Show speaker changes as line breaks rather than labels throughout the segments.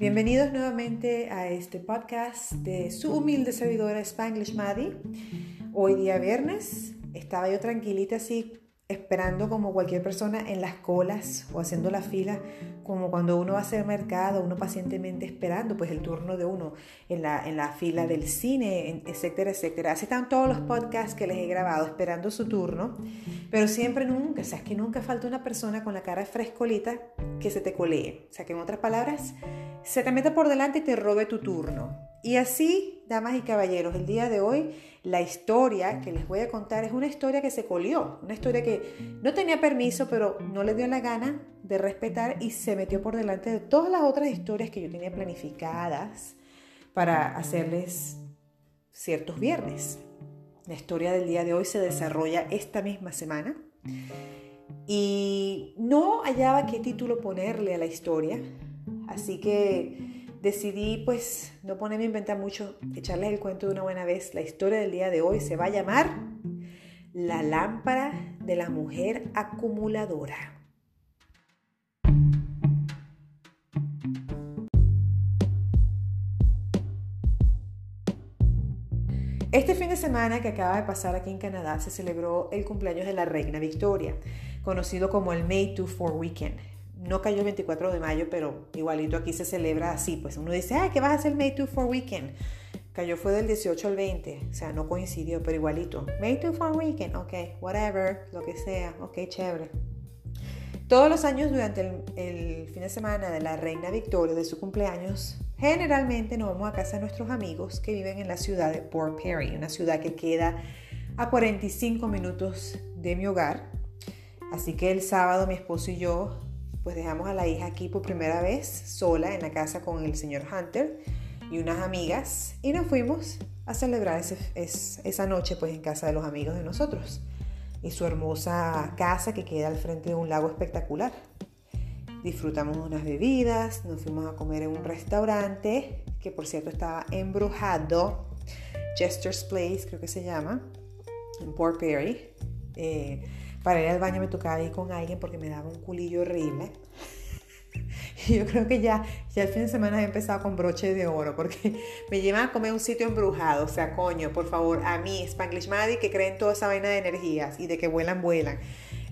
Bienvenidos nuevamente a este podcast de su humilde servidora Spanglish Maddie. Hoy día viernes estaba yo tranquilita así esperando como cualquier persona en las colas o haciendo la fila, como cuando uno va a hacer mercado, uno pacientemente esperando pues el turno de uno en la, en la fila del cine, etcétera, etcétera. Así están todos los podcasts que les he grabado esperando su turno, pero siempre nunca, o sea, que nunca falta una persona con la cara frescolita que se te colee. O sea, que en otras palabras, se te mete por delante y te robe tu turno. Y así, damas y caballeros, el día de hoy la historia que les voy a contar es una historia que se colió, una historia que no tenía permiso, pero no le dio la gana de respetar y se metió por delante de todas las otras historias que yo tenía planificadas para hacerles ciertos viernes. La historia del día de hoy se desarrolla esta misma semana y no hallaba qué título ponerle a la historia, así que decidí pues no ponerme a inventar mucho, echarles el cuento de una buena vez. La historia del día de hoy se va a llamar La lámpara de la mujer acumuladora. Este fin de semana que acaba de pasar aquí en Canadá se celebró el cumpleaños de la reina Victoria, conocido como el May to Four Weekend no cayó el 24 de mayo, pero igualito aquí se celebra así. Pues uno dice, ah, ¿qué vas a hacer May 2 for Weekend? Cayó fue del 18 al 20, o sea, no coincidió, pero igualito. May 2 for Weekend, ok, whatever, lo que sea, ok, chévere. Todos los años durante el, el, fin de semana de la Reina Victoria, de su cumpleaños, generalmente nos vamos a casa de nuestros amigos que viven en la ciudad de Port Perry, una ciudad que queda a 45 minutos de mi hogar. Así que el sábado mi esposo y yo pues dejamos a la hija aquí por primera vez sola en la casa con el señor Hunter y unas amigas y nos fuimos a celebrar esa noche pues en casa de los amigos de nosotros y su hermosa casa que queda al frente de un lago espectacular. Disfrutamos unas bebidas, nos fuimos a comer en un restaurante que por cierto estaba embrujado, Jester's Place creo que se llama, en Port Perry. Eh, para ir al baño me tocaba ir con alguien porque me daba un culillo horrible. Y yo creo que ya, ya el fin de semana he empezado con broche de oro porque me llevan a comer a un sitio embrujado. O sea, coño, por favor, a mí, Spanglish Maddie, que creen toda esa vaina de energías y de que vuelan, vuelan.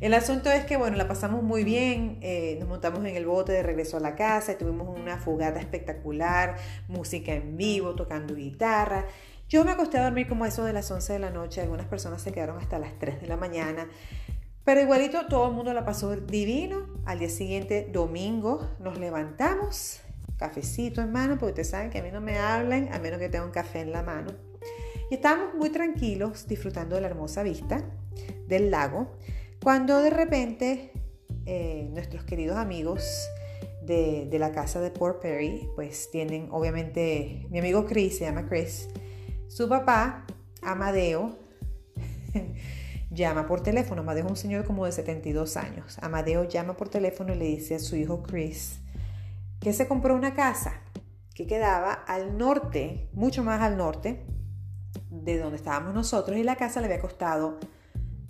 El asunto es que, bueno, la pasamos muy bien, eh, nos montamos en el bote de regreso a la casa, tuvimos una fogata espectacular, música en vivo, tocando guitarra. Yo me acosté a dormir como eso de las 11 de la noche, algunas personas se quedaron hasta las 3 de la mañana. Pero igualito todo el mundo la pasó divino. Al día siguiente, domingo, nos levantamos, cafecito en mano, porque ustedes saben que a mí no me hablan a menos que tenga un café en la mano. Y estábamos muy tranquilos disfrutando de la hermosa vista del lago, cuando de repente eh, nuestros queridos amigos de, de, la casa de Port Perry, pues tienen obviamente, mi amigo Chris, se llama Chris, su papá, Amadeo, llama por teléfono. Amadeo es un señor como de 72 años. Amadeo llama por teléfono y le dice a su hijo Chris que se compró una casa que quedaba al norte, mucho más al norte de donde estábamos nosotros y la casa le había costado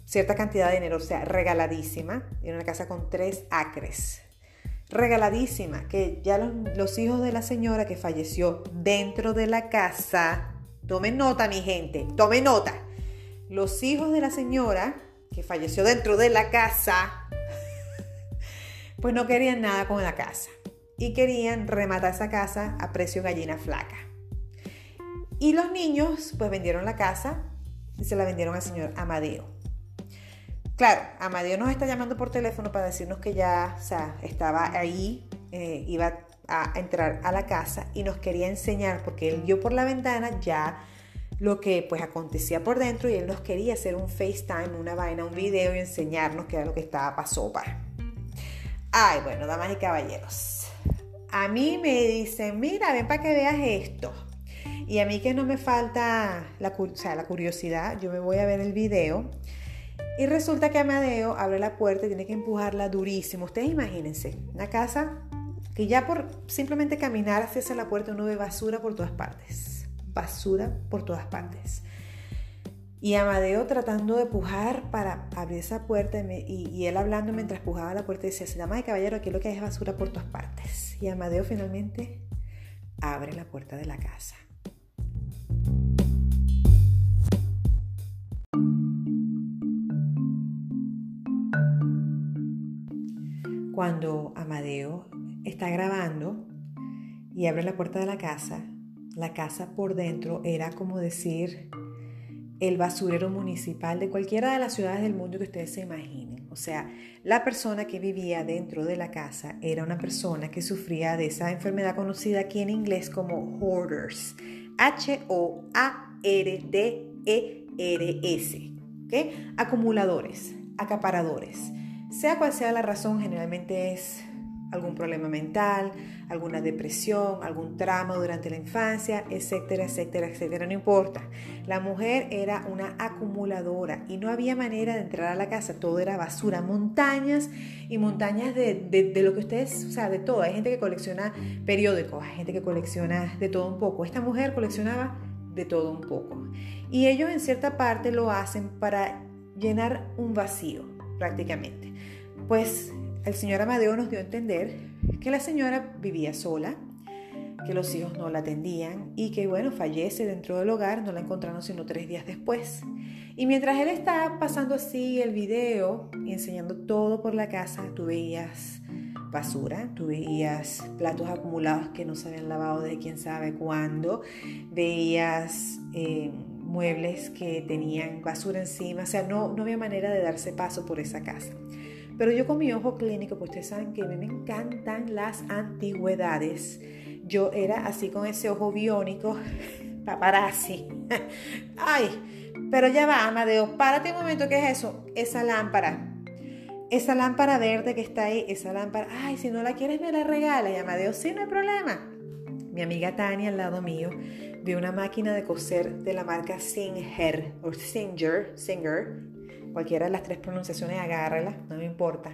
cierta cantidad de dinero, o sea, regaladísima. Era una casa con tres acres. Regaladísima, que ya los, los hijos de la señora que falleció dentro de la casa, tomen nota mi gente, tomen nota los hijos de la señora, que falleció dentro de la casa, pues no querían nada con la casa y querían rematar esa casa a precio gallina flaca. Y los niños pues vendieron la casa y se la vendieron al señor Amadeo. Claro, Amadeo nos está llamando por teléfono para decirnos que ya o sea, estaba ahí, eh, iba a entrar a la casa y nos quería enseñar porque él vio por la ventana ya lo que pues acontecía por dentro y él nos quería hacer un FaceTime, una vaina, un video y enseñarnos qué era lo que estaba pasó para. Ay, bueno, damas y caballeros. A mí me dicen, mira, ven para que veas esto. Y a mí que no me falta la, la curiosidad, yo me voy a ver el video. Y resulta que Amadeo abre la puerta y tiene que empujarla durísimo. Ustedes imagínense, una casa que ya por simplemente caminar hacia la puerta uno ve basura por todas partes basura por todas partes. Y Amadeo tratando de pujar para abrir esa puerta y, él hablando mientras pujaba la puerta decía, dama de caballero, aquí lo que hay es basura por todas partes. Y Amadeo finalmente abre la puerta de la casa. Cuando Amadeo está grabando y abre la puerta de la casa, la casa por dentro era como decir el basurero municipal de cualquiera de las ciudades del mundo que ustedes se imaginen. O sea, la persona que vivía dentro de la casa era una persona que sufría de esa enfermedad conocida aquí en inglés como hoarders. H-O-A-R-D-E-R-S. Acumuladores, acaparadores. Sea cual sea la razón, generalmente es algún problema mental, alguna depresión, algún trauma durante la infancia, etcétera, etcétera, etcétera, no importa. La mujer era una acumuladora y no había manera de entrar a la casa, todo era basura, montañas y montañas de, lo que ustedes, o sea, de todo. Hay gente que colecciona periódicos, hay gente que colecciona de todo un poco. Esta mujer coleccionaba de todo un poco. Y ellos en cierta parte lo hacen para llenar un vacío, prácticamente. Pues el señor Amadeo nos dio a entender que la señora vivía sola, que los hijos no la atendían y que, bueno, fallece dentro del hogar, no la encontraron sino tres días después. Y mientras él estaba pasando así el video y enseñando todo por la casa, tú veías basura, tú veías platos acumulados que no se habían lavado de quién sabe cuándo, veías eh, muebles que tenían basura encima, o sea, no, no había manera de darse paso por esa casa. Pero yo con mi ojo clínico, pues ustedes saben que a mí me encantan las antigüedades. Yo era así con ese ojo biónico, paparazzi. Ay, pero ya va, Amadeo, párate un momento, ¿qué es eso? Esa lámpara. Esa lámpara verde que está ahí, esa lámpara, ay, si no la quieres me la regala. Y Amadeo, sí, no hay problema. Mi amiga Tania al lado mío vio una máquina de coser de la marca Singer o Singer, Singer, cualquiera de las tres pronunciaciones, agárrala, no me importa.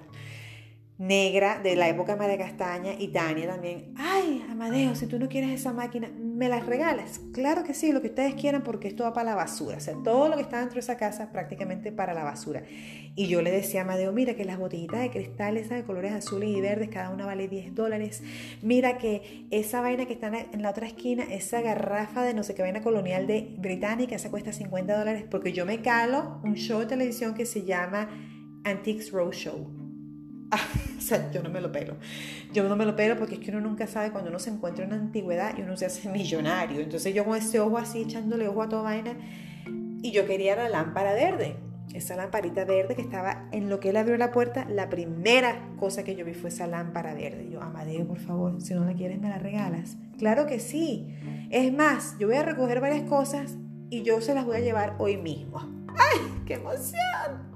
Negra, de la época de María Castaña, y Tania también. Ay, Amadeo, si tú no quieres esa máquina, ¿me las regalas? Claro que sí, lo que ustedes quieran, porque esto va para la basura. O sea, todo lo que está dentro de esa casa prácticamente para la basura. Y yo le decía a Amadeo, mira que las botellitas de cristal, esas de colores azules y verdes, cada una vale 10 dólares. Mira que esa vaina que está en la otra esquina, esa garrafa de no sé qué vaina colonial de británica, esa cuesta 50 dólares, porque yo me calo un show de televisión que se llama Antiques Roadshow o sea, yo no me lo pelo. Yo no me lo pelo porque es que uno nunca sabe cuando uno se encuentra en la antigüedad y uno se hace millonario. Entonces yo con ese ojo así, echándole ojo a toda vaina, y yo quería la lámpara verde. Esa lamparita verde que estaba en lo que él abrió la puerta, la primera cosa que yo vi fue esa lámpara verde. Yo, Amadeo, por favor, si no la quieres, me la regalas. Claro que sí. Es más, yo voy a recoger varias cosas y yo se las voy a llevar hoy mismo. ¡Ay, qué emoción!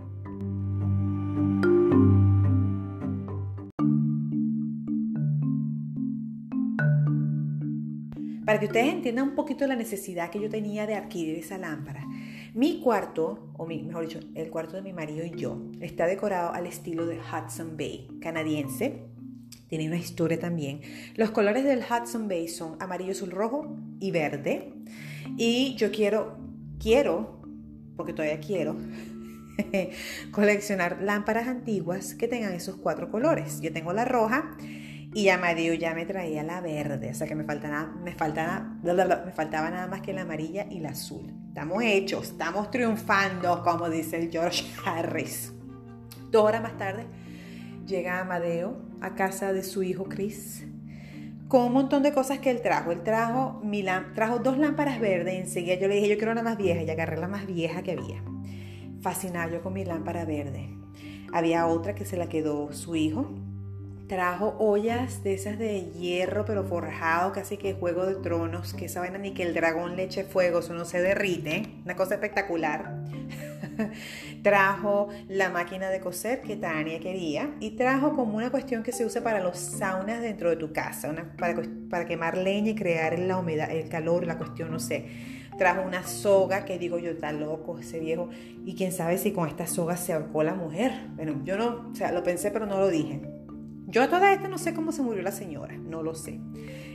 Para que ustedes entiendan un poquito la necesidad que yo tenía de adquirir esa lámpara. Mi cuarto, o mejor dicho, el cuarto de mi marido y yo, está decorado al estilo de Hudson Bay canadiense. Tiene una historia también. Los colores del Hudson Bay son amarillo, azul, rojo y verde. Y yo quiero, quiero, porque todavía quiero, coleccionar lámparas antiguas que tengan esos cuatro colores. Yo tengo la roja y Amadeo ya me traía la verde, o sea que me faltaba, me, faltaba, me faltaba nada más que la amarilla y la azul. Estamos hechos, estamos triunfando, como dice el George Harris. Dos horas más tarde llega Amadeo a casa de su hijo Chris con un montón de cosas que él trajo. Él trajo, dos lámparas verdes y enseguida yo le dije, yo quiero una más vieja y agarré la más vieja que había. Fascinado yo con mi lámpara verde. Había otra que se la quedó su hijo, Trajo ollas de esas de hierro, pero forjado, casi que juego de tronos, que esa vaina ni que el dragón le eche fuego, eso no se derrite. Una cosa espectacular. trajo la máquina de coser que Tania quería y trajo como una cuestión que se usa para los saunas dentro de tu casa, para, para quemar leña y crear la humedad, el calor, la cuestión, no sé trajo una soga que digo yo, está loco ese viejo. Y quién sabe si con esta soga se ahorcó la mujer. Bueno, yo no, o sea, lo pensé, pero no lo dije. Yo a toda esta no sé cómo se murió la señora, no lo sé.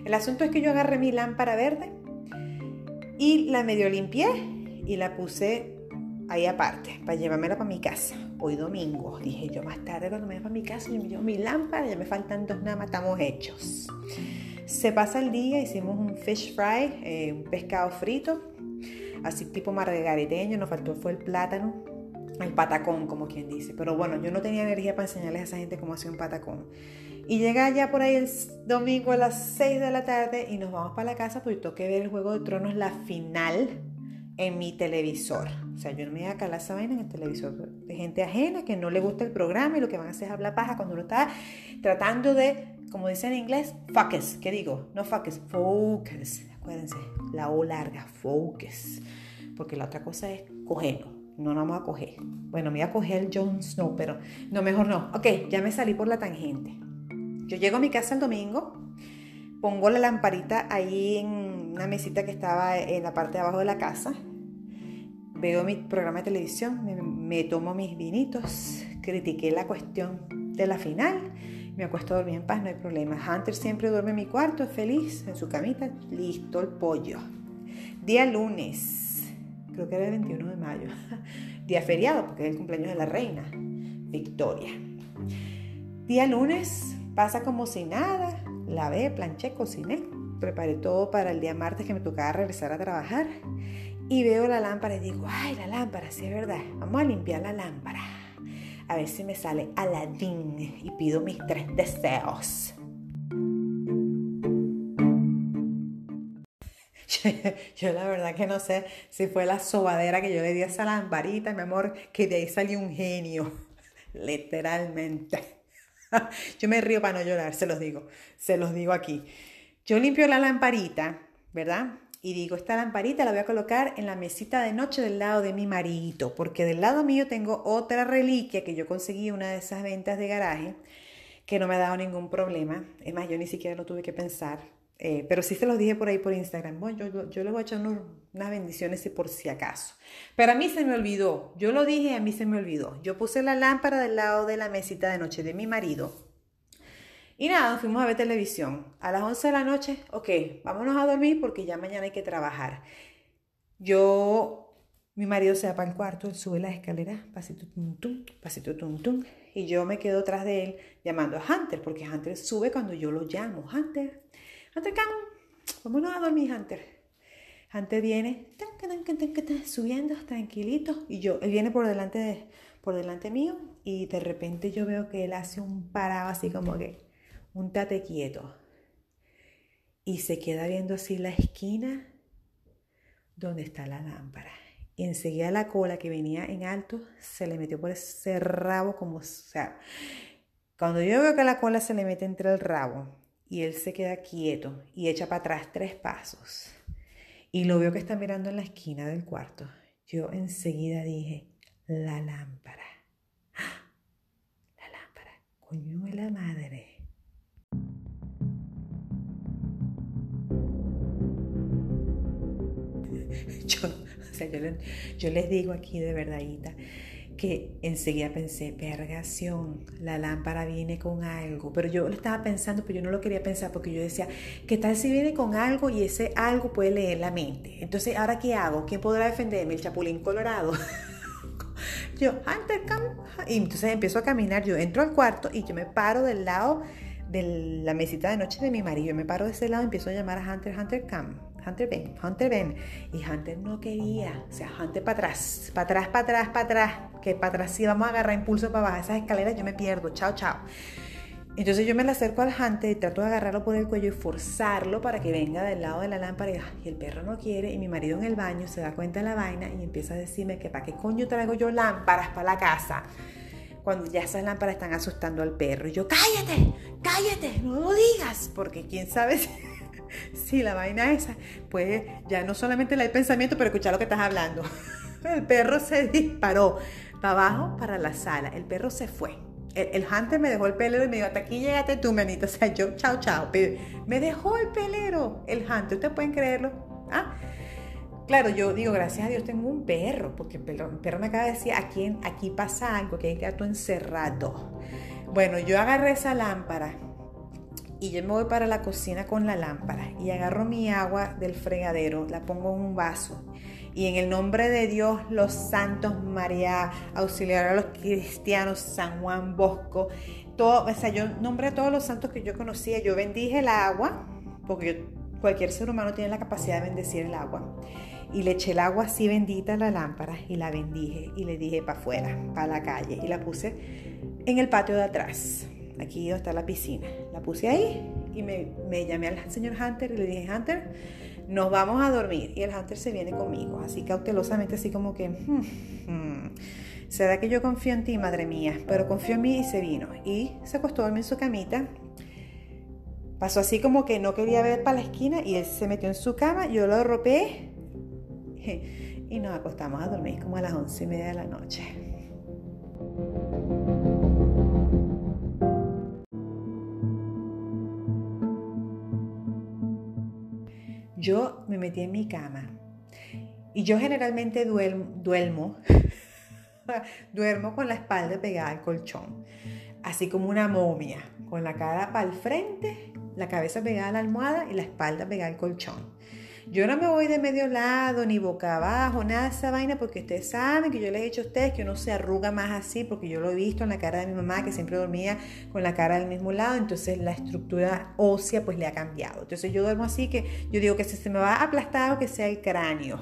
El asunto es que yo agarré mi lámpara verde y la medio limpié y la puse ahí aparte para llevármela para mi casa. hoy domingo. Dije yo más tarde cuando me voy para mi casa, yo me llevo mi lámpara, ya me faltan dos nada más, estamos hechos. Se pasa el día, hicimos un fish fry, eh, un pescado frito, así tipo margariteño, nos faltó fue el plátano, el patacón, como quien dice. Pero bueno, yo no tenía energía para enseñarles a esa gente cómo hacer un patacón. Y llega ya por ahí el domingo a las 6 de la tarde y nos vamos para la casa porque tengo que ver el Juego de Tronos, la final, en mi televisor. O sea, yo no me voy a calar esa vaina en el televisor de gente ajena que no le gusta el programa y lo que van a hacer es hablar paja cuando uno está tratando de, como dicen en inglés, focus. ¿Qué digo? No focus, focus. Acuérdense, la O larga, focus. Porque la otra cosa es cogerlo. No nos vamos a coger. Bueno, me voy a coger el Jon Snow, pero no, mejor no. Ok, ya me salí por la tangente. Yo llego a mi casa el domingo, pongo la lamparita ahí en una mesita que estaba en la parte de abajo de la casa, veo mi programa de televisión, me, tomo mis vinitos, critiqué la cuestión de la final, me acuesto a dormir en paz, no hay problema. Hunter siempre duerme en mi cuarto, feliz, en su camita, listo el pollo. Día lunes, creo que era el 21 de mayo, día feriado porque es el cumpleaños de la reina, Victoria. Día lunes, pasa como si nada, lavé, planché, cociné, preparé todo para el día martes que me tocaba regresar a trabajar y veo la lámpara y digo, ay, la lámpara, sí es verdad, vamos a limpiar la lámpara. A ver si me sale Aladín y pido mis tres deseos. Yo, la verdad que no sé si fue la sobadera que yo le di a esa lamparita, mi amor, que de ahí salió un genio, literalmente. Yo me río para no llorar, se los digo, se los digo aquí. Yo limpio la lamparita, ¿verdad? Y digo, esta lamparita la voy a colocar en la mesita de noche del lado de mi marito, porque del lado mío tengo otra reliquia que yo conseguí una de esas ventas de garaje, que no me ha dado ningún problema. Es más, yo ni siquiera lo tuve que pensar. Eh, pero sí se los dije por ahí por Instagram. Bueno, yo, yo les voy a echar unas bendiciones por si acaso. Pero a mí se me olvidó. Yo lo dije, a mí se me olvidó. Yo puse la lámpara del lado de la mesita de noche de mi marido. Y nada, fuimos a ver televisión. A las 11 de la noche, ok, vámonos a dormir porque ya mañana hay que trabajar. Yo, mi marido se va para el cuarto, él sube las escaleras, pasito tum tum, pasito tum tum. Y yo me quedo atrás de él llamando a Hunter, porque Hunter sube cuando yo lo llamo. Hunter, Hunter, come, vámonos a dormir, Hunter. Hunter viene subiendo tranquilito y yo, él viene por delante, de, por delante mío y de repente yo veo que él hace un parado así como que un tate quieto y se queda viendo así la esquina donde está la lámpara. Y enseguida la cola que venía en alto se le metió por ese rabo como, o sea, cuando yo veo que la cola se le mete entre el rabo y él se queda quieto y echa para atrás tres pasos y lo veo que está mirando en la esquina del cuarto, yo enseguida dije, la lámpara. ¡Ah! La lámpara, coño de la madre. Yo, o sea, yo, les digo aquí de verdadita que enseguida pensé, vergación, la lámpara viene con algo. Pero yo lo estaba pensando, pero yo no lo quería pensar porque yo decía, ¿qué tal si viene con algo y ese algo puede leer la mente? Entonces, ¿ahora qué hago? ¿Quién podrá defenderme? El chapulín colorado. yo, Hunter, come. Y entonces empiezo a caminar, yo entro al cuarto y yo me paro del lado de la mesita de noche de mi marido. Yo me paro de ese lado y empiezo a llamar a Hunter, Hunter, come. Hunter ven, Hunter ven. Y Hunter no quería. O sea, Hunter para atrás, para atrás, para atrás, para atrás. Que para atrás, si vamos a agarrar impulso para bajar esas escaleras, yo me pierdo. Chao, chao. Entonces yo me le acerco al Hunter y trato de agarrarlo por el cuello y forzarlo para que venga del lado de la lámpara. Y, el perro no quiere. Y mi marido en el baño se da cuenta de la vaina y empieza a decirme que para qué coño traigo yo lámparas para la casa cuando ya esas lámparas están asustando al perro. Y yo, cállate, cállate, no lo digas, porque quién sabe si, la vaina esa, pues ya no solamente el pensamiento, pero escuchar lo que estás hablando. El perro se disparó para abajo, para la sala. El perro se fue. El, hunter me dejó el pelero y me dijo, hasta aquí llegate tú, manito. O sea, yo, chao, chao. Me dejó el pelero, el hunter. ¿Ustedes pueden creerlo? ¿Ah? Claro, yo digo, gracias a Dios tengo un perro, porque el perro, me acaba de decir, aquí, aquí pasa algo, que hay gato encerrado. Bueno, yo agarré esa lámpara y yo me voy para la cocina con la lámpara y agarro mi agua del fregadero, la pongo en un vaso y en el nombre de Dios, los santos, María, auxiliar a los cristianos, San Juan Bosco, todo, o sea, yo nombré a todos los santos que yo conocía, yo bendije el agua, porque cualquier ser humano tiene la capacidad de bendecir el agua. Y le eché el agua así bendita a la lámpara y la bendije y le dije para afuera, para la calle y la puse en el patio de atrás, aquí donde está la piscina. La puse ahí y me, llamé al señor Hunter y le dije, Hunter, nos vamos a dormir. Y el Hunter se viene conmigo, así cautelosamente, así como que, hmm, hmm, ¿será que yo confío en ti, madre mía? Pero confío en mí y se vino. Y se acostó a dormir en su camita. Pasó así como que no quería ver para la esquina y él se metió en su cama, yo lo arropé y nos acostamos a dormir como a las once y media de la noche. Yo me metí en mi cama y yo generalmente duermo, duermo, duermo con la espalda pegada al colchón, así como una momia, con la cara para el frente, la cabeza pegada a la almohada y la espalda pegada al colchón. Yo no me voy de medio lado, ni boca abajo, nada de esa vaina, porque ustedes saben que yo les he dicho a ustedes que uno se arruga más así, porque yo lo he visto en la cara de mi mamá, que siempre dormía con la cara del mismo lado, entonces la estructura ósea pues le ha cambiado. Entonces yo duermo así que yo digo que si se me va aplastado, que sea el cráneo.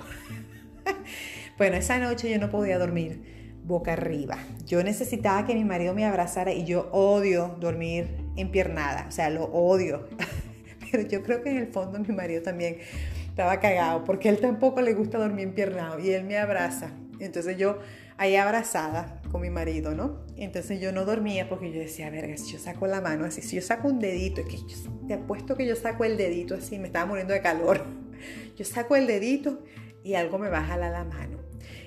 bueno, esa noche yo no podía dormir boca arriba. Yo necesitaba que mi marido me abrazara y yo odio dormir empiernada, o sea, lo odio. Pero yo creo que en el fondo mi marido también estaba cagado porque él tampoco le gusta dormir empiernado y él me abraza. Entonces yo ahí abrazada con mi marido, ¿no? Entonces yo no dormía porque yo decía, verga, si yo saco la mano así, si yo saco un dedito, es que te apuesto que yo saco el dedito así, me estaba muriendo de calor. Yo saco el dedito y algo me va a jalar la mano.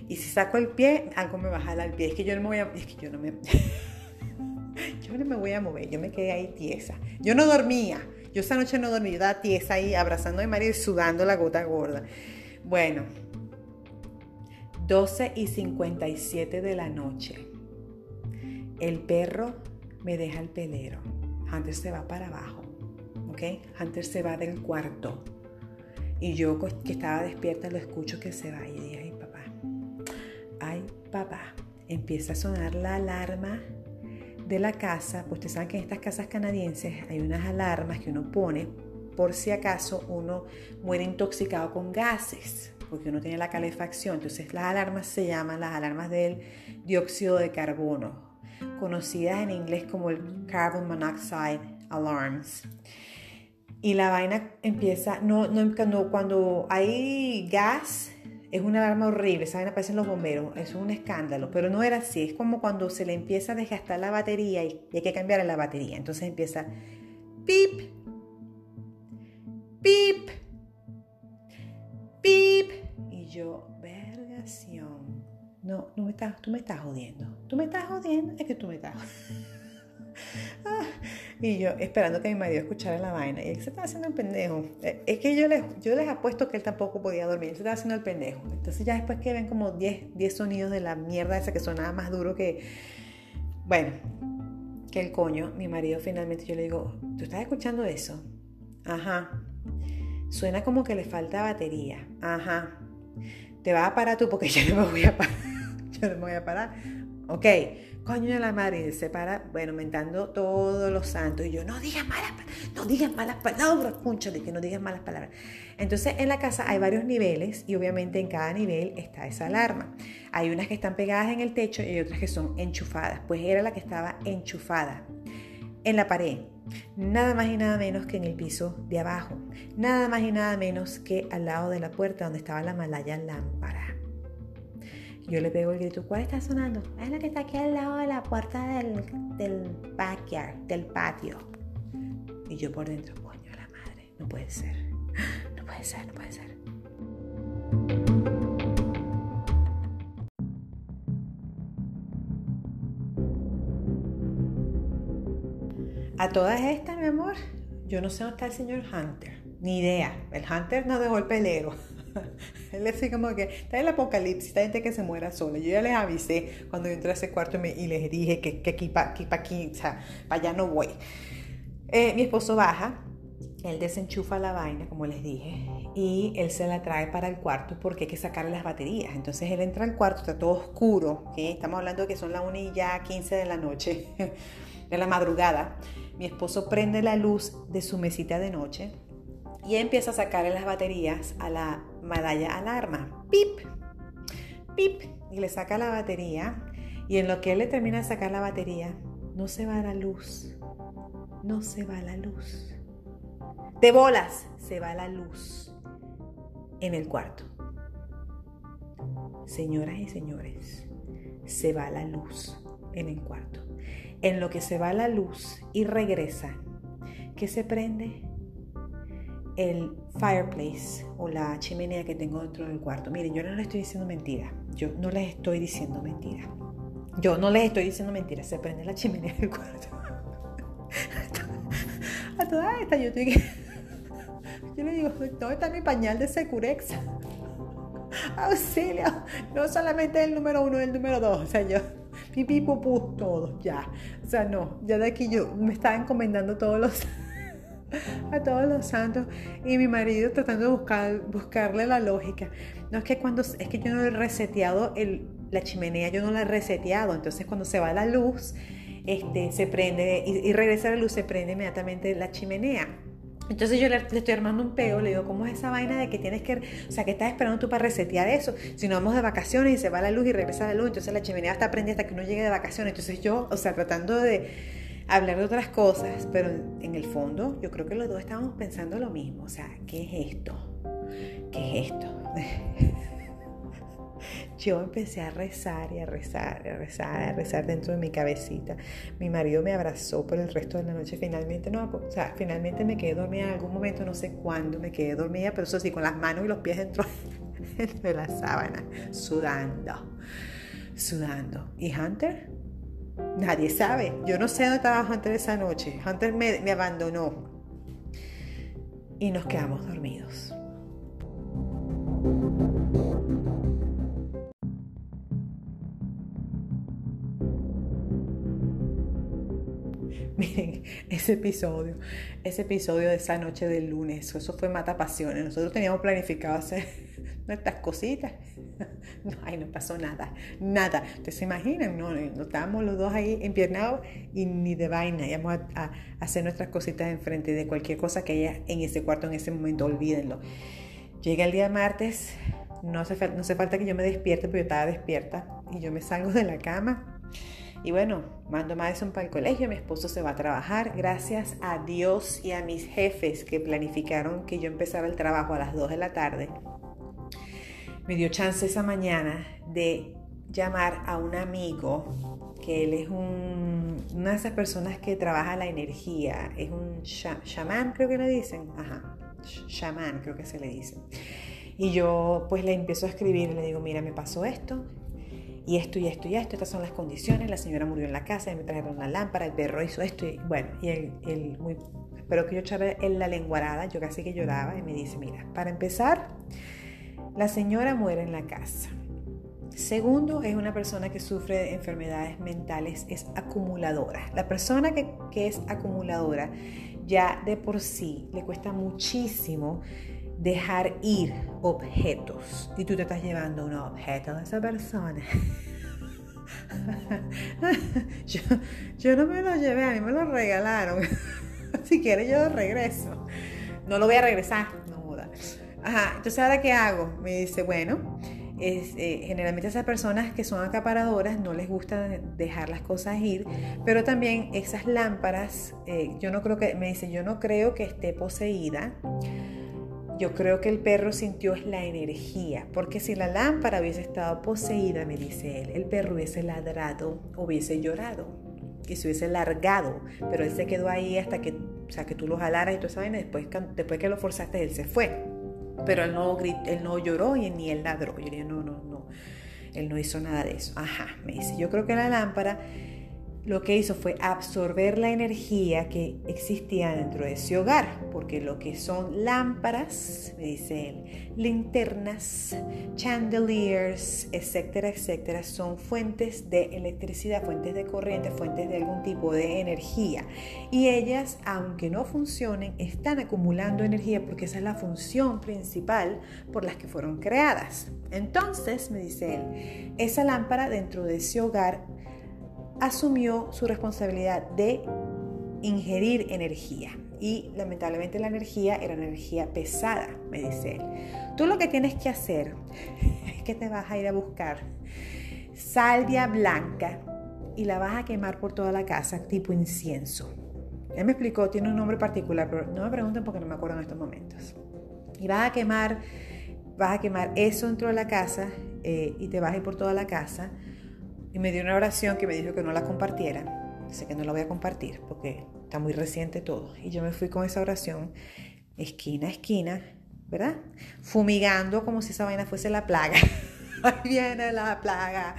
Y si saco el pie, algo me va a jalar el pie. Es que yo no me voy a... Es que yo no me... yo no me voy a mover, yo me quedé ahí tiesa. Yo no dormía. Yo esa noche no dormí, yo estaba tiesa ahí abrazando a mi marido y sudando la gota gorda. Bueno, 12 y 57 de la noche. El perro me deja el pelero. Hunter se va para abajo. ¿Ok? Hunter se va del cuarto. Y yo que estaba despierta lo escucho que se va. Y dije, ay papá. Ay papá. Empieza a sonar la alarma de la casa, pues ustedes saben que en estas casas canadienses hay unas alarmas que uno pone por si acaso uno muere intoxicado con gases, porque uno tiene la calefacción. Entonces las alarmas se llaman las alarmas del dióxido de carbono, conocidas en inglés como el carbon monoxide alarms. Y la vaina empieza, no, no cuando, cuando hay gas, es una alarma horrible, saben, aparecen los bomberos, es un escándalo, pero no era así, es como cuando se le empieza a desgastar la batería y, hay que cambiar la batería, entonces empieza pip, pip, pip, y yo, vergación, no, no me estás, tú me estás jodiendo, tú me estás jodiendo, es que tú me estás Ah, y yo esperando que mi marido escuchara la vaina. Y él se estaba haciendo el pendejo. Eh, es que yo les, yo les apuesto que él tampoco podía dormir. Él se estaba haciendo el pendejo. Entonces ya después que ven como 10, 10 sonidos de la mierda esa que sonaba más duro que... Bueno, que el coño, mi marido finalmente yo le digo, ¿tú estás escuchando eso? Ajá. Suena como que le falta batería. Ajá. Te vas a parar tú porque yo no me voy a parar. yo no me voy a parar. Ok coño de la madre, y se para, bueno, mentando todos los santos. Y yo, no digas malas, no digas malas palabras, de que no digas malas palabras. Entonces, en la casa hay varios niveles y obviamente en cada nivel está esa alarma. Hay unas que están pegadas en el techo y hay otras que son enchufadas. Pues era la que estaba enchufada en la pared. Nada más y nada menos que en el piso de abajo. Nada más y nada menos que al lado de la puerta donde estaba la malaya lámpara. Yo le pego el grito, ¿cuál está sonando? Es la que está aquí al lado de la puerta del, del backyard, del patio. Y yo por dentro, coño, la madre, no puede ser, no puede ser, no puede ser. A todas estas, mi amor, yo no sé dónde está el señor Hunter, ni idea. El Hunter no dejó el pelero. Él así como que está el apocalipsis, está gente que se muera sola. Yo ya les avisé cuando yo entré a ese cuarto y les dije que, aquí para aquí, o sea, para allá no voy. Eh, mi esposo baja él desenchufa la vaina, como les dije, y él se la trae para el cuarto porque hay que sacarle las baterías. Entonces él entra al cuarto, está todo oscuro, estamos hablando de que son las 1 y ya 15 de la noche, de la madrugada. Mi esposo prende la luz de su mesita de noche y empieza a sacarle las baterías a la medalla alarma. ¡Pip! ¡Pip! Y le saca la batería y en lo que él le termina de sacar la batería, no se va la luz. No se va la luz de bolas, se va la luz en el cuarto. Señoras y señores, se va la luz en el cuarto. En lo que se va la luz y regresa, ¿qué se prende? El fireplace o la chimenea que tengo dentro del cuarto. Miren, yo no les estoy diciendo mentira. Yo no les estoy diciendo mentira. Yo no les estoy diciendo mentira. Se prende la chimenea del cuarto. A toda esta yo estoy le digo, ¿dónde está mi pañal de Securex? Auxilio. No solamente el número uno, el número dos. O sea, yo, pipí, pupú, todo, ya. O sea, no, ya de aquí yo me estaba encomendando todos los, a todos los santos y mi marido tratando de buscar, buscarle la lógica. No es que cuando, es que yo no he reseteado el, la chimenea, yo no la he reseteado. Entonces cuando se va la luz, este, se prende y, y regresa la luz, se prende inmediatamente la chimenea. Entonces yo le, estoy armando un peo, le digo, ¿cómo es esa vaina de que tienes que, o sea, que estás esperando tú para resetear eso? Si no vamos de vacaciones y se va la luz y regresa la luz, entonces la chimenea está prendida hasta que uno llegue de vacaciones. Entonces yo, o sea, tratando de hablar de otras cosas, pero en el fondo yo creo que los dos estábamos pensando lo mismo, o sea, ¿qué es esto? ¿Qué es esto? yo empecé a rezar y a rezar, a rezar, a rezar dentro de mi cabecita. Mi marido me abrazó por el resto de la noche. Finalmente, no, o sea, finalmente me quedé dormida en algún momento, no sé cuándo me quedé dormida, pero eso sí, con las manos y los pies dentro, de la sábana, sudando, sudando. ¿Y Hunter? Nadie sabe. Yo no sé dónde estaba Hunter esa noche. Hunter me, me abandonó. Y nos quedamos dormidos. Miren, ese episodio, ese episodio de esa noche del lunes, eso fue mata pasiones. Nosotros teníamos planificado hacer nuestras cositas. No, ahí no pasó nada, nada. Ustedes se imaginan, no, no estábamos los dos ahí empiernados y ni de vaina. Íbamos a, hacer nuestras cositas enfrente de cualquier cosa que haya en ese cuarto en ese momento, olvídenlo. Llega el día martes, no hace, no hace falta que yo me despierte, pero yo estaba despierta y yo me salgo de la cama y bueno, mando Madison para el colegio, mi esposo se va a trabajar. Gracias a Dios y a mis jefes que planificaron que yo empezara el trabajo a las 2 de la tarde. Me dio chance esa mañana de llamar a un amigo, que él es una de esas personas que trabaja la energía, es un shaman, creo que le dicen, ajá, shaman creo que se le dice. Y yo pues le empiezo a escribir le digo, mira, me pasó esto, y esto y esto y esto, estas son las condiciones, la señora murió en la casa, me trajeron una lámpara, el perro hizo esto y bueno, y él, muy, espero que yo echara en la lenguarada, yo casi que lloraba y me dice, mira, para empezar, la señora muere en la casa. Segundo, es una persona que sufre de enfermedades mentales, es acumuladora. La persona que, que es acumuladora ya de por sí le cuesta muchísimo dejar ir objetos y tú te estás llevando un objeto de esa persona. yo, no me lo llevé, a mí me lo regalaron. si quieres yo lo regreso. No lo voy a regresar, no muda. Ajá, entonces ahora qué hago? Me dice, bueno, es, eh, generalmente esas personas que son acaparadoras no les gusta dejar las cosas ir, pero también esas lámparas, eh, yo no creo que, me dice, yo no creo que esté poseída yo creo que el perro sintió la energía, porque si la lámpara hubiese estado poseída, me dice él, el perro hubiese ladrado, hubiese llorado y se hubiese largado, pero él se quedó ahí hasta que, o sea, que tú lo jalaras y tú sabes, después, después que lo forzaste, él se fue. Pero él no, él no lloró y ni él ladró. Yo diría, no, no, no, él no hizo nada de eso. Ajá, me dice, yo creo que la lámpara lo que hizo fue absorber la energía que existía dentro de ese hogar, porque lo que son lámparas, me dice él, linternas, chandeliers, etcétera, etcétera, son fuentes de electricidad, fuentes de corriente, fuentes de algún tipo de energía. Y ellas, aunque no funcionen, están acumulando energía porque esa es la función principal por las que fueron creadas. Entonces, me dice él, esa lámpara dentro de ese hogar asumió su responsabilidad de ingerir energía. Y lamentablemente la energía era energía pesada, me dice él. Tú lo que tienes que hacer es que te vas a ir a buscar salvia blanca y la vas a quemar por toda la casa tipo incienso. Él me explicó, tiene un nombre particular, pero no me pregunten porque no me acuerdo en estos momentos. Y vas a quemar, vas a quemar eso dentro de la casa eh, y te vas a ir por toda la casa y me dio una oración que me dijo que no la compartiera. Sé que no la voy a compartir porque está muy reciente todo. Y yo me fui con esa oración esquina a esquina, ¿verdad? Fumigando como si esa vaina fuese la plaga. Ahí viene la plaga,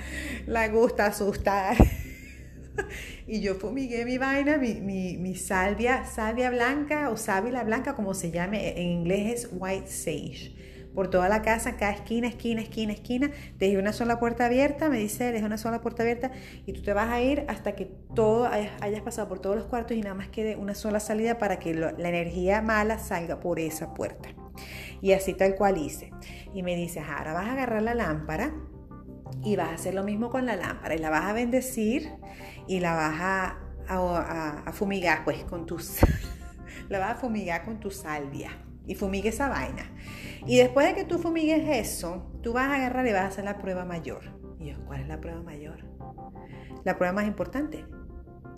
la gusta asustar. y yo fumigué mi vaina, mi, mi, salvia, salvia blanca o sábila blanca, como se llame, en inglés es white sage por toda la casa, cada esquina, esquina, esquina, esquina. Dejé una sola puerta abierta, me dice, dejé una sola puerta abierta y tú te vas a ir hasta que todo hayas, pasado por todos los cuartos y nada más quede una sola salida para que la energía mala salga por esa puerta. Y así tal cual hice. Y me dice, ahora vas a agarrar la lámpara y vas a hacer lo mismo con la lámpara y la vas a bendecir y la vas a, fumigar pues con tus... la vas a fumigar con tu salvia y fumigue esa vaina. Y después de que tú fumigues eso, tú vas a agarrar y vas a hacer la prueba mayor. Y yo, ¿cuál es la prueba mayor? La prueba más importante.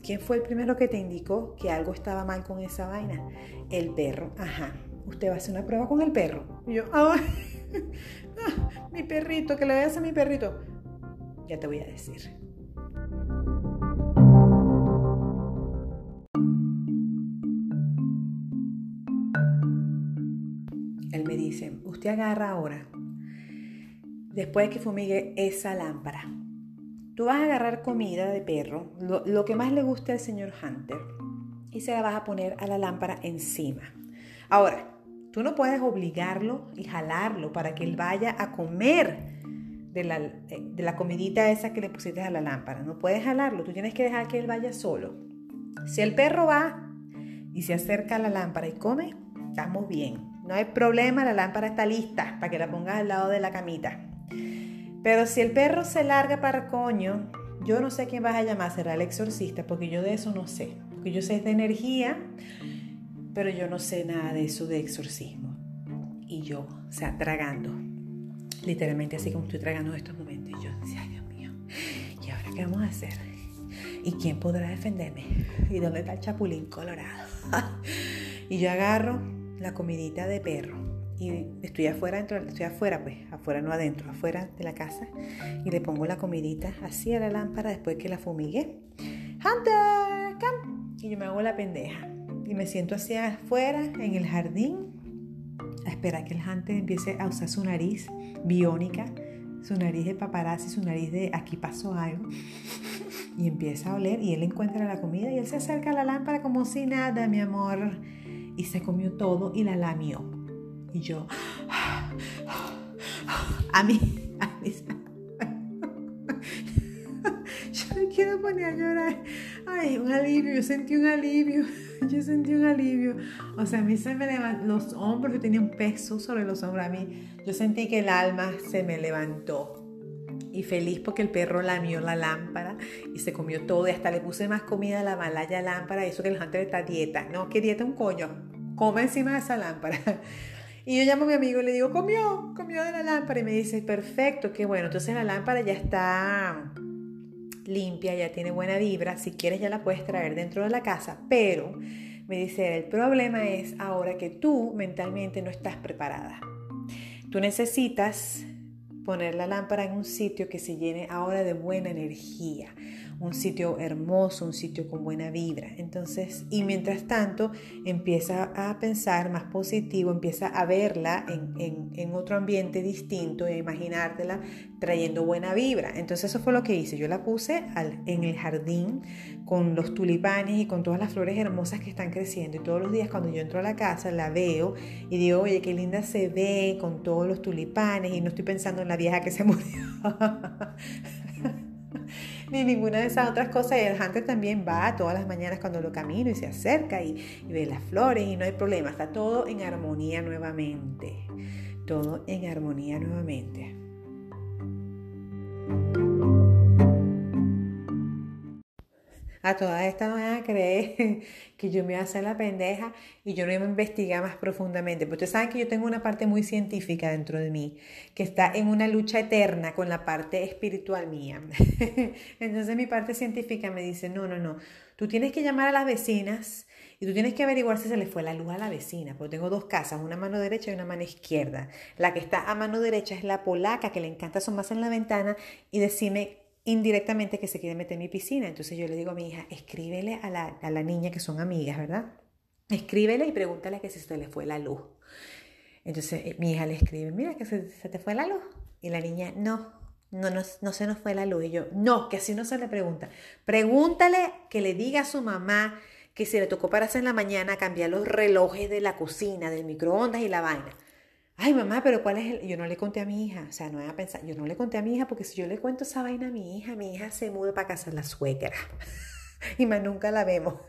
¿Quién fue el primero que te indicó que algo estaba mal con esa vaina? El perro. Ajá. Usted va a hacer una prueba con el perro. Y yo, ah, mi perrito, que le voy a hacer a mi perrito. Ya te voy a decir. Usted agarra ahora, después de que fumigue esa lámpara, tú vas a agarrar comida de perro, lo, que más le guste al señor Hunter, y se la vas a poner a la lámpara encima. Ahora, tú no puedes obligarlo y jalarlo para que él vaya a comer de la, de la comidita esa que le pusiste a la lámpara. No puedes jalarlo, tú tienes que dejar que él vaya solo. Si el perro va y se acerca a la lámpara y come, estamos bien. No hay problema, la lámpara está lista para que la pongas al lado de la camita. Pero si el perro se larga para coño, yo no sé quién vas a llamar, será el exorcista, porque yo de eso no sé. Porque yo sé de energía, pero yo no sé nada de eso de exorcismo. Y yo, o sea, tragando, literalmente así como estoy tragando en estos momentos. Y yo decía, ay Dios mío, ¿y ahora qué vamos a hacer? ¿Y quién podrá defenderme? ¿Y dónde está el chapulín colorado? y yo agarro la comidita de perro. Y estoy afuera, estoy afuera, pues, afuera no adentro, afuera de la casa. Y le pongo la comidita así a la lámpara después que la fumigué. Hunter, come. Y yo me hago la pendeja. Y me siento hacia afuera, en el jardín, a esperar que el Hunter empiece a usar su nariz biónica, su nariz de paparazzi, su nariz de aquí pasó algo. Y empieza a oler y él encuentra la comida y él se acerca a la lámpara como si nada, mi amor y se comió todo y la lamió. Y yo, a mí, a mí, yo me quiero poner a llorar. Ay, un alivio, yo sentí un alivio, yo sentí un alivio. O sea, a mí se me levantaron los hombros, yo tenía un peso sobre los hombros a mí. Yo sentí que el alma se me levantó. Y feliz porque el perro lamió la lámpara y se comió todo y hasta le puse más comida a la malaya lámpara. Eso que el hunter está dieta. No, que dieta un coño. Come encima de esa lámpara. Y yo llamo a mi amigo y le digo, comió, comió de la lámpara. Y me dice, perfecto, qué bueno. Entonces la lámpara ya está limpia, ya tiene buena vibra. Si quieres ya la puedes traer dentro de la casa. Pero me dice, el problema es ahora que tú mentalmente no estás preparada. Tú necesitas poner la lámpara en un sitio que se llene ahora de buena energía. Un sitio hermoso, un sitio con buena vibra. Entonces, y mientras tanto, empieza a pensar más positivo, empieza a verla en, en otro ambiente distinto e imaginártela trayendo buena vibra. Entonces, eso fue lo que hice. Yo la puse al, en el jardín con los tulipanes y con todas las flores hermosas que están creciendo. Y todos los días cuando yo entro a la casa la veo y digo, oye, qué linda se ve con todos los tulipanes y no estoy pensando en la vieja que se murió. Ni ninguna de esas otras cosas. Y el hunter también va todas las mañanas cuando lo camino y se acerca y, ve las flores y no hay problema. Está todo en armonía nuevamente. Todo en armonía nuevamente. A todas estas no van a creer que yo me voy a hacer la pendeja y yo no voy a investigar más profundamente. Porque ustedes saben que yo tengo una parte muy científica dentro de mí, que está en una lucha eterna con la parte espiritual mía. Entonces mi parte científica me dice, no, no, no, tú tienes que llamar a las vecinas y tú tienes que averiguar si se le fue la luz a la vecina, porque tengo dos casas, una mano derecha y una mano izquierda. La que está a mano derecha es la polaca, que le encanta asomarse en la ventana y decirme indirectamente que se quiere meter en mi piscina. Entonces yo le digo a mi hija, escríbele a la, a la niña que son amigas, ¿verdad? Escríbele y pregúntale que si se le fue la luz. Entonces eh, mi hija le escribe, mira que se, te fue la luz. Y la niña, no, no, no, no se nos fue la luz. Y yo, no, que así no se le pregunta. Pregúntale que le diga a su mamá que se le tocó para hacer en la mañana cambiar los relojes de la cocina, del microondas y la vaina. Ay, mamá, pero ¿cuál es el...? Yo no le conté a mi hija, o sea, no voy a pensar, yo no le conté a mi hija porque si yo le cuento esa vaina a mi hija, mi hija se muda para casa de la suegra. y más nunca la vemos.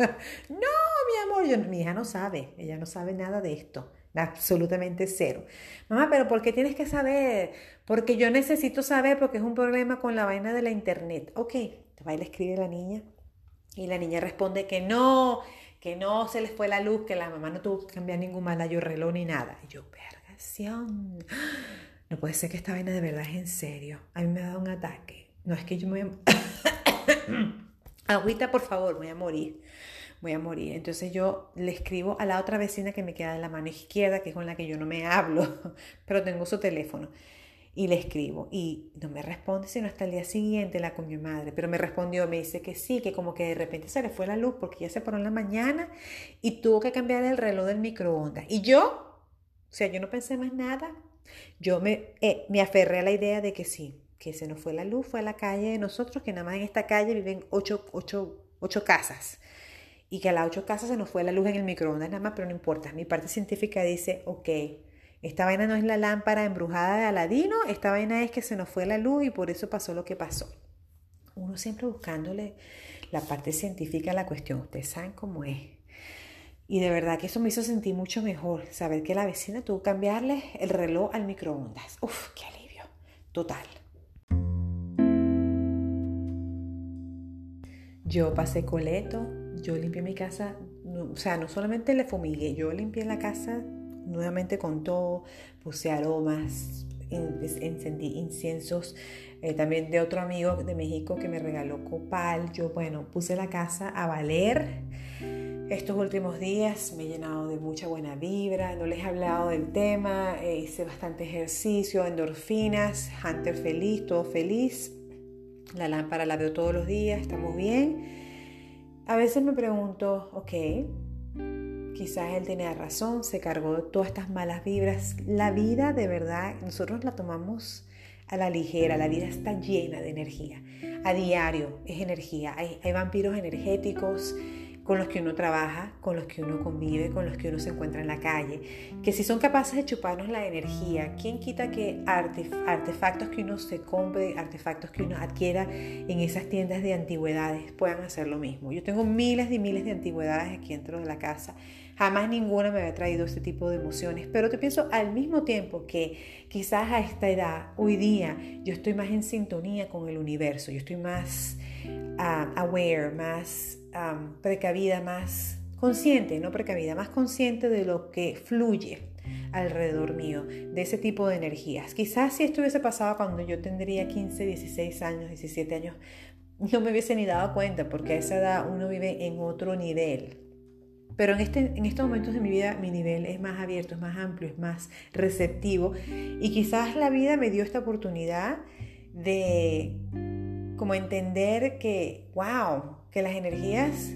no, mi amor, mi hija no sabe, ella no sabe nada de esto, absolutamente cero. Mamá, pero ¿por qué tienes que saber? Porque yo necesito saber porque es un problema con la vaina de la internet. Ok, va y le escribe la niña y la niña responde que no, que no se les fue la luz, que la mamá no tuvo que cambiar ningún malayo reloj ni nada. Y yo, no puede ser que esta vaina de verdad es en serio. A mí me ha dado un ataque. No es que yo me. Agüita, por favor, voy a morir. Voy a morir. Entonces yo le escribo a la otra vecina que me queda en la mano izquierda, que es con la que yo no me hablo, pero tengo su teléfono. Y le escribo y no me responde sino hasta el día siguiente la con mi madre. Pero me respondió, me dice que sí, que como que de repente se le fue la luz porque ya se paró en la mañana y tuvo que cambiar el reloj del microondas. Y yo o sea, yo no pensé más nada. Yo me, eh, me aferré a la idea de que sí, que se nos fue la luz, fue a la calle de nosotros, que nada más en esta calle viven ocho, ocho, ocho casas. Y que a las ocho casas se nos fue la luz en el microondas, nada más, pero no importa. Mi parte científica dice, ok, esta vaina no es la lámpara embrujada de Aladino, esta vaina es que se nos fue la luz y por eso pasó lo que pasó. Uno siempre buscándole la parte científica a la cuestión. Ustedes saben cómo es. Y de verdad que eso me hizo sentir mucho mejor, saber que la vecina tuvo que cambiarle el reloj al microondas. Uf, qué alivio, total. Yo pasé coleto, yo limpié mi casa, o sea, no solamente le fumigué, yo limpié la casa nuevamente con todo, puse aromas, encendí inciensos, eh, también de otro amigo de México que me regaló copal. Yo, bueno, puse la casa a valer estos últimos días me he llenado de mucha buena vibra, no les he hablado del tema, eh, hice bastante ejercicio, endorfinas, Hunter feliz, todo feliz. La lámpara la veo todos los días, estamos bien. A veces me pregunto, ok, quizás él tenía razón, se cargó todas estas malas vibras. La vida de verdad, nosotros la tomamos a la ligera, la vida está llena de energía. A diario es energía, hay vampiros energéticos con los que uno trabaja, con los que uno convive, con los que uno se encuentra en la calle, que si son capaces de chuparnos la energía, ¿quién quita que artefactos que uno se compre, artefactos que uno adquiera en esas tiendas de antigüedades puedan hacer lo mismo? Yo tengo miles y miles de antigüedades aquí dentro de la casa. Jamás ninguna me había traído este tipo de emociones, pero te pienso al mismo tiempo que quizás a esta edad, hoy día, yo estoy más en sintonía con el universo, yo estoy más ah, aware, más precavida, más consciente, no precavida, más consciente de lo que fluye alrededor mío, de ese tipo de energías. Quizás si esto hubiese pasado cuando yo tendría 15, 16 años, 17 años, no me hubiese ni dado cuenta, porque a esa edad uno vive en otro nivel. Pero en, este, en estos momentos de mi vida mi nivel es más abierto, es más amplio, es más receptivo. Y quizás la vida me dio esta oportunidad de como entender que, wow, que las energías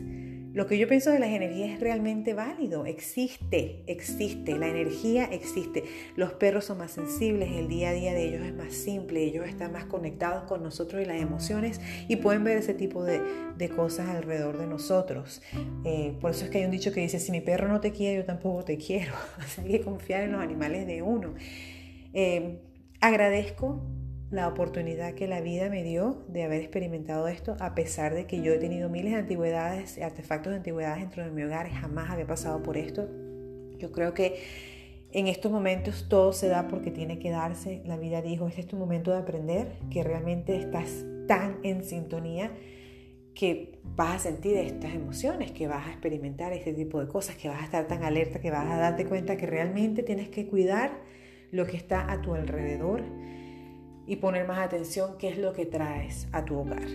lo que yo pienso de las energías es realmente válido, existe, existe, la energía existe. Los perros son más sensibles, el día a día de ellos es más simple, ellos están más conectados con nosotros y las emociones y pueden ver ese tipo de, cosas alrededor de nosotros. Eh, por eso es que hay un dicho que dice, si mi perro no te quiere, yo tampoco te quiero. hay que confiar en los animales de uno. Eh, agradezco la oportunidad que la vida me dio de haber experimentado esto, a pesar de que yo he tenido miles de antigüedades, artefactos de antigüedades dentro de mi hogar, jamás había pasado por esto. Yo creo que en estos momentos todo se da porque tiene que darse. La vida dijo, este es tu momento de aprender, que realmente estás tan en sintonía que vas a sentir estas emociones, que vas a experimentar este tipo de cosas, que vas a estar tan alerta, que vas a darte cuenta que realmente tienes que cuidar lo que está a tu alrededor y poner más atención qué es lo que traes a tu hogar.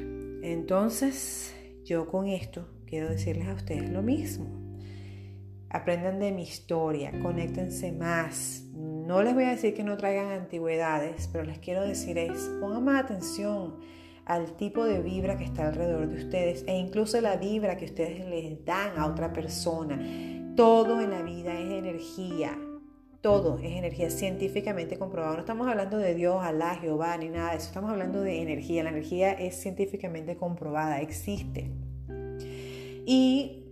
Entonces, yo con esto quiero decirles a ustedes lo mismo. Aprendan de mi historia, conéctense más. No les voy a decir que no traigan antigüedades, pero les quiero decir es, pongan más atención al tipo de vibra que está alrededor de ustedes e incluso la vibra que ustedes les dan a otra persona. Todo en la vida es energía. Todo es energía científicamente comprobado. No estamos hablando de Dios, Alá, Jehová, ni nada de eso. Estamos hablando de energía. La energía es científicamente comprobada, existe. Y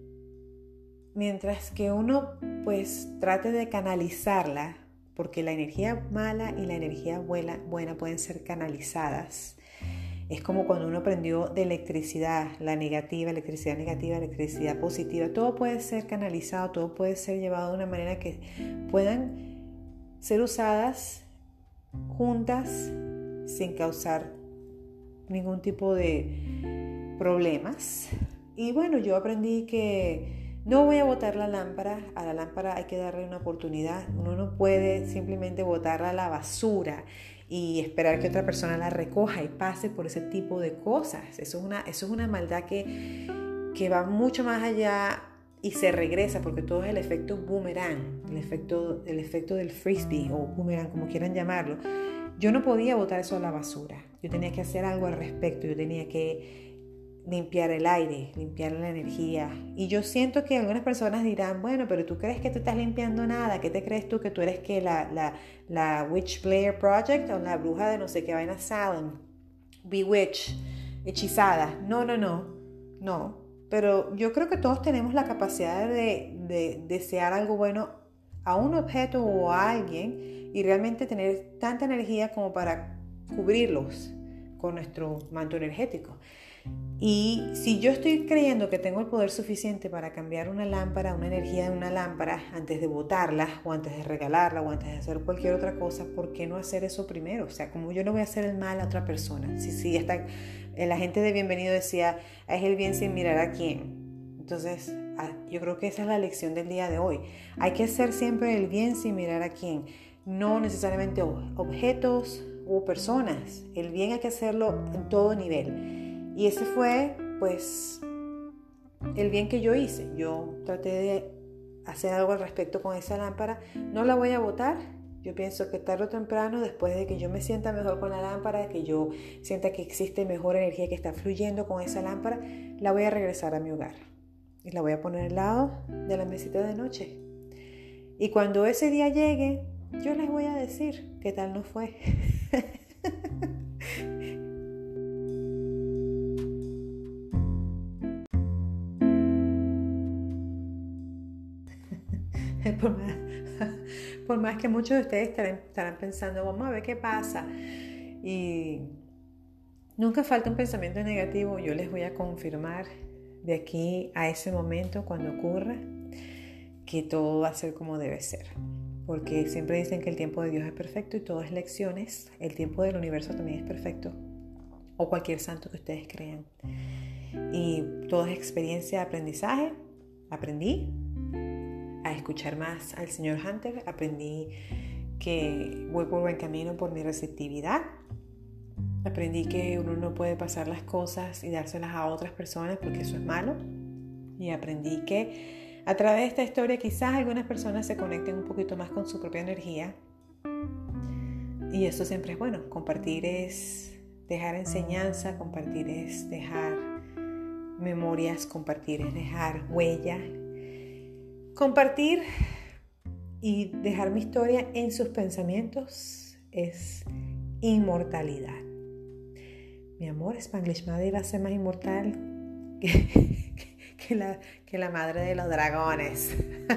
mientras que uno pues trate de canalizarla, porque la energía mala y la energía buena, buena pueden ser canalizadas. Es como cuando uno aprendió de electricidad, la negativa, electricidad negativa, electricidad positiva. Todo puede ser canalizado, todo puede ser llevado de una manera que puedan ser usadas juntas sin causar ningún tipo de problemas. Y bueno, yo aprendí que no voy a botar la lámpara, a la lámpara hay que darle una oportunidad. Uno no puede simplemente botarla a la basura y esperar que otra persona la recoja y pase por ese tipo de cosas. Eso es una, eso es una maldad que, que va mucho más allá y se regresa porque todo es el efecto boomerang, el efecto, el efecto del frisbee o boomerang, como quieran llamarlo. Yo no podía botar eso a la basura, yo tenía que hacer algo al respecto, yo tenía que limpiar el aire, limpiar la energía. Y yo siento que algunas personas dirán, bueno, pero tú crees que tú estás limpiando nada, ¿qué te crees tú que tú eres que la, la, la Witch Player Project o la bruja de no sé qué vaina Salem? Bewitch, hechizada. No, no, no, no. Pero yo creo que todos tenemos la capacidad de, de desear algo bueno a un objeto o a alguien y realmente tener tanta energía como para cubrirlos con nuestro manto energético. Y si yo estoy creyendo que tengo el poder suficiente para cambiar una lámpara, una energía de una lámpara, antes de botarla, o antes de regalarla, o antes de hacer cualquier otra cosa, ¿por qué no hacer eso primero? O sea, como yo no voy a hacer el mal a otra persona. Si, si está, la gente de bienvenido decía, es el bien sin mirar a quién. Entonces, ah, yo creo que esa es la lección del día de hoy. Hay que hacer siempre el bien sin mirar a quién. No necesariamente objetos o personas. El bien hay que hacerlo en todo nivel. Y ese fue, pues, el bien que yo hice. Yo traté de hacer algo al respecto con esa lámpara. No la voy a botar. Yo pienso que tarde o temprano, después de que yo me sienta mejor con la lámpara, que yo sienta que existe mejor energía que está fluyendo con esa lámpara, la voy a regresar a mi hogar. Y la voy a poner al lado de la mesita de noche. Y cuando ese día llegue, yo les voy a decir qué tal no fue. por más, que muchos de ustedes estarán, pensando, vamos a ver qué pasa. Y nunca falta un pensamiento negativo, yo les voy a confirmar de aquí a ese momento cuando ocurra que todo va a ser como debe ser. Porque siempre dicen que el tiempo de Dios es perfecto y todo es lecciones. El tiempo del universo también es perfecto. O cualquier santo que ustedes crean. Y todo es experiencia de aprendizaje. Aprendí, escuchar más al señor Hunter, aprendí que voy por buen camino por mi receptividad. Aprendí que uno no puede pasar las cosas y dárselas a otras personas porque eso es malo. Y aprendí que a través de esta historia quizás algunas personas se conecten un poquito más con su propia energía. Y eso siempre es bueno. Compartir es Dejar enseñanza, compartir es dejar memorias, compartir es dejar huella. Compartir y dejar mi historia en sus pensamientos es inmortalidad. Mi amor, Spanglish Madre va a ser más inmortal que, la, que la madre de los dragones.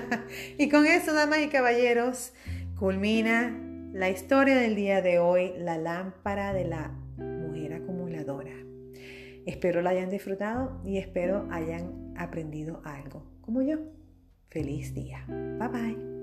y con eso, damas y caballeros, culmina la historia del día de hoy, la lámpara de la mujer acumuladora. Espero la hayan disfrutado y espero hayan aprendido algo, como yo. Feliz día. Bye bye.